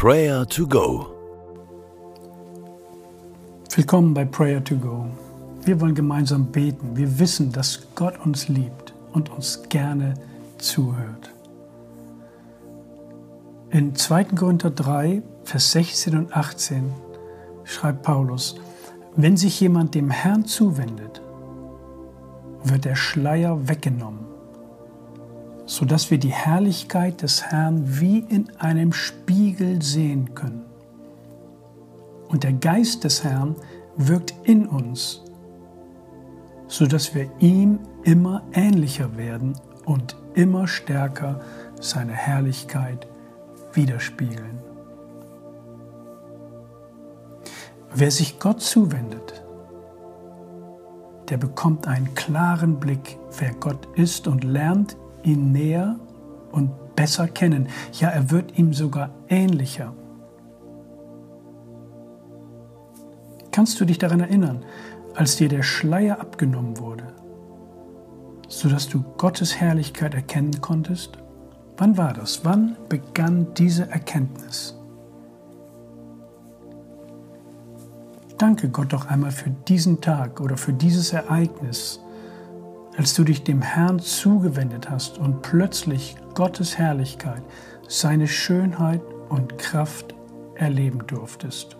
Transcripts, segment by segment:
Prayer to Go. Willkommen bei Prayer to Go. Wir wollen gemeinsam beten. Wir wissen, dass Gott uns liebt und uns gerne zuhört. In 2. Korinther 3, Vers 16 und 18 schreibt Paulus, wenn sich jemand dem Herrn zuwendet, wird der Schleier weggenommen, sodass wir die Herrlichkeit des Herrn wie in einem Spiegel sehen können. Und der Geist des Herrn wirkt in uns, sodass wir ihm immer ähnlicher werden und immer stärker seine Herrlichkeit widerspiegeln. Wer sich Gott zuwendet, der bekommt einen klaren Blick, wer Gott ist und lernt ihn näher und besser kennen. Ja, er wird ihm sogar ähnlicher. Kannst du dich daran erinnern, als dir der Schleier abgenommen wurde, sodass du Gottes Herrlichkeit erkennen konntest? Wann war das? Wann begann diese Erkenntnis? Danke Gott doch einmal für diesen Tag oder für dieses Ereignis, als du dich dem Herrn zugewendet hast und plötzlich Gottes Herrlichkeit, seine Schönheit und Kraft erleben durftest.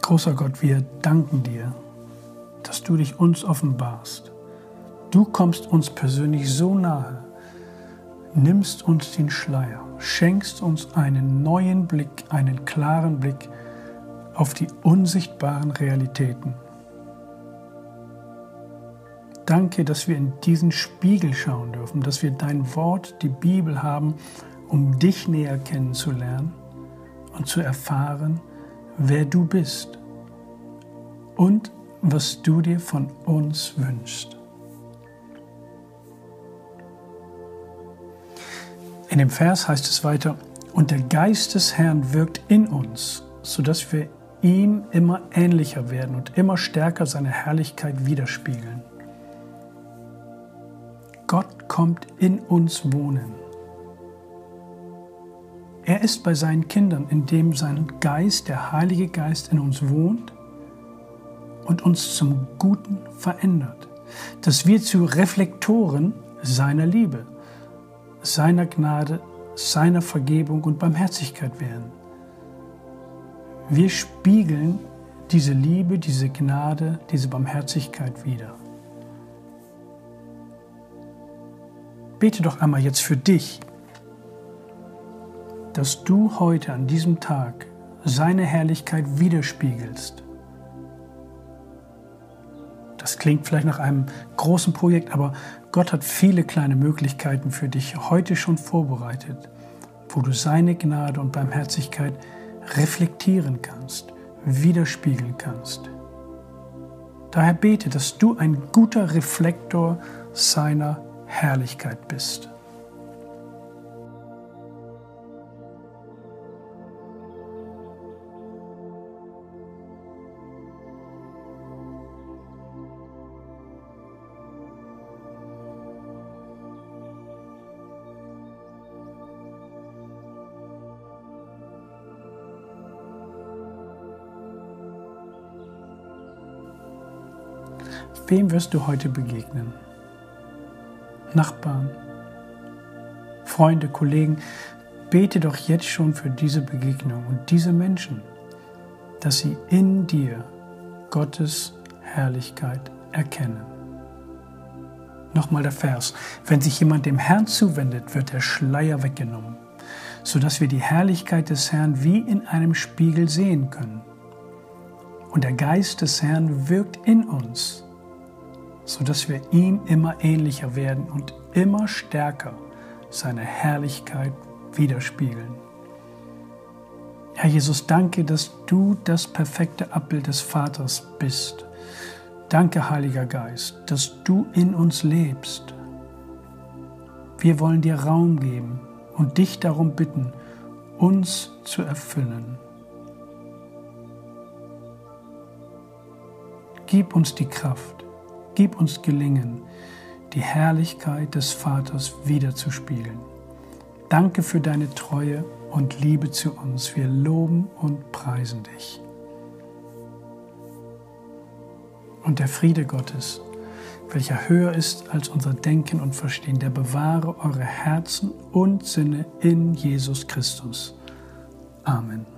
Großer Gott, wir danken dir, dass du dich uns offenbarst. Du kommst uns persönlich so nahe, nimmst uns den Schleier, schenkst uns einen neuen Blick, einen klaren Blick auf die unsichtbaren Realitäten. Danke, dass wir in diesen Spiegel schauen dürfen, dass wir dein Wort, die Bibel haben, um dich näher kennenzulernen und zu erfahren, wer du bist und was du dir von uns wünschst. In dem Vers heißt es weiter, und der Geist des Herrn wirkt in uns, sodass wir ihm immer ähnlicher werden und immer stärker seine Herrlichkeit widerspiegeln. Gott kommt in uns wohnen. Er ist bei seinen Kindern, indem sein Geist, der Heilige Geist, in uns wohnt und uns zum Guten verändert, dass wir zu Reflektoren seiner Liebe, seiner Gnade, seiner Vergebung und Barmherzigkeit werden. Wir spiegeln diese Liebe, diese Gnade, diese Barmherzigkeit wieder. Bete doch einmal jetzt für dich, dass du heute an diesem Tag seine Herrlichkeit widerspiegelst das klingt vielleicht nach einem großen Projekt, aber Gott hat viele kleine Möglichkeiten für dich heute schon vorbereitet, wo du seine Gnade und Barmherzigkeit reflektieren kannst, widerspiegeln kannst. Daher bete, dass du ein guter Reflektor seiner Herrlichkeit bist. Wem wirst du heute begegnen? Nachbarn, Freunde, Kollegen, bete doch jetzt schon für diese Begegnung und diese Menschen, dass sie in dir Gottes Herrlichkeit erkennen. Nochmal der Vers. Wenn sich jemand dem Herrn zuwendet, wird der Schleier weggenommen, sodass wir die Herrlichkeit des Herrn wie in einem Spiegel sehen können. Und der Geist des Herrn wirkt in uns sodass wir ihm immer ähnlicher werden und immer stärker seine Herrlichkeit widerspiegeln. Herr Jesus, danke, dass du das perfekte Abbild des Vaters bist. Danke, Heiliger Geist, dass du in uns lebst. Wir wollen dir Raum geben und dich darum bitten, uns zu erfüllen. Gib uns die Kraft, gib uns Gelingen, die Herrlichkeit des Vaters wiederzuspiegeln. Danke für deine Treue und Liebe zu uns. Wir loben und preisen dich. Und der Friede Gottes, welcher höher ist als unser Denken und Verstehen, der bewahre eure Herzen und Sinne in Jesus Christus. Amen.